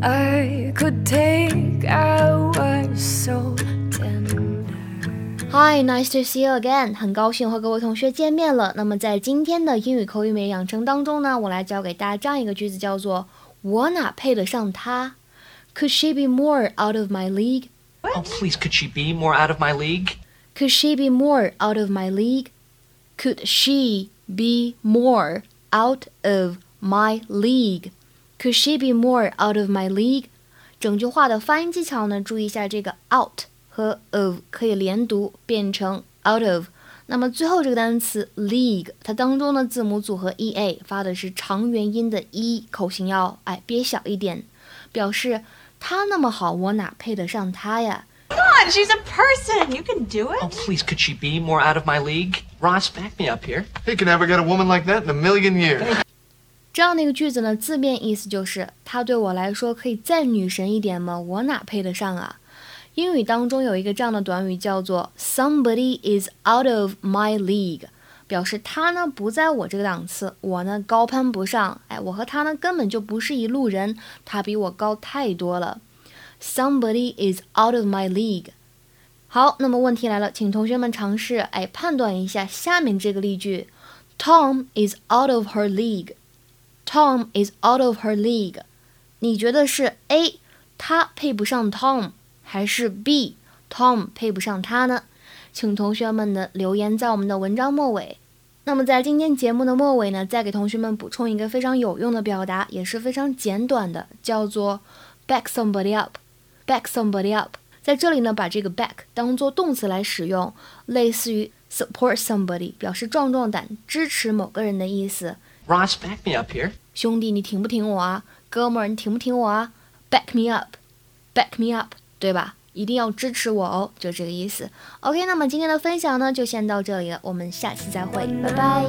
I could take hours so Hi, nice to see you again。很高兴和各位同学见面了。那么在今天的英语口语美养成当中呢，我来教给大家这样一个句子，叫做“我哪配得上她？”Could she be more out of my league? Oh, please, could she be more out of my league? Could she be more out of my league? Could she be more out of my league? Could she be more out of my league? 整句话的发音技巧呢，注意一下这个 out 和 of 可以连读，变成 out of。那么最后这个单词 league，它当中的字母组合 e a 发的是长元音的 e，口型要哎憋小一点，表示他那么好，我哪配得上他呀？ Come on, she's a person. You can do Oh, it. please, could she be more out of my league? Ross, back me up here. He can never get a woman like that in a million years. 这样的一个句子呢，字面意思就是他对我来说可以再女神一点吗？我哪配得上啊？英语当中有一个这样的短语叫做 somebody is out of my league，表示他呢不在我这个档次，我呢高攀不上。哎，我和他呢根本就不是一路人，他比我高太多了。Somebody is out of my league。好，那么问题来了，请同学们尝试哎判断一下下面这个例句：Tom is out of her league。Tom is out of her league。你觉得是 A，他配不上 Tom，还是 B，Tom 配不上他呢？请同学们呢留言在我们的文章末尾。那么在今天节目的末尾呢，再给同学们补充一个非常有用的表达，也是非常简短的，叫做 back somebody up。back somebody up，在这里呢，把这个 back 当做动词来使用，类似于 support somebody，表示壮壮胆、支持某个人的意思。Ross, back me up here. 兄弟，你挺不挺我啊？哥们儿，你挺不挺我啊？Back me up，back me up，对吧？一定要支持我哦，就这个意思。OK，那么今天的分享呢，就先到这里了，我们下期再会，拜拜。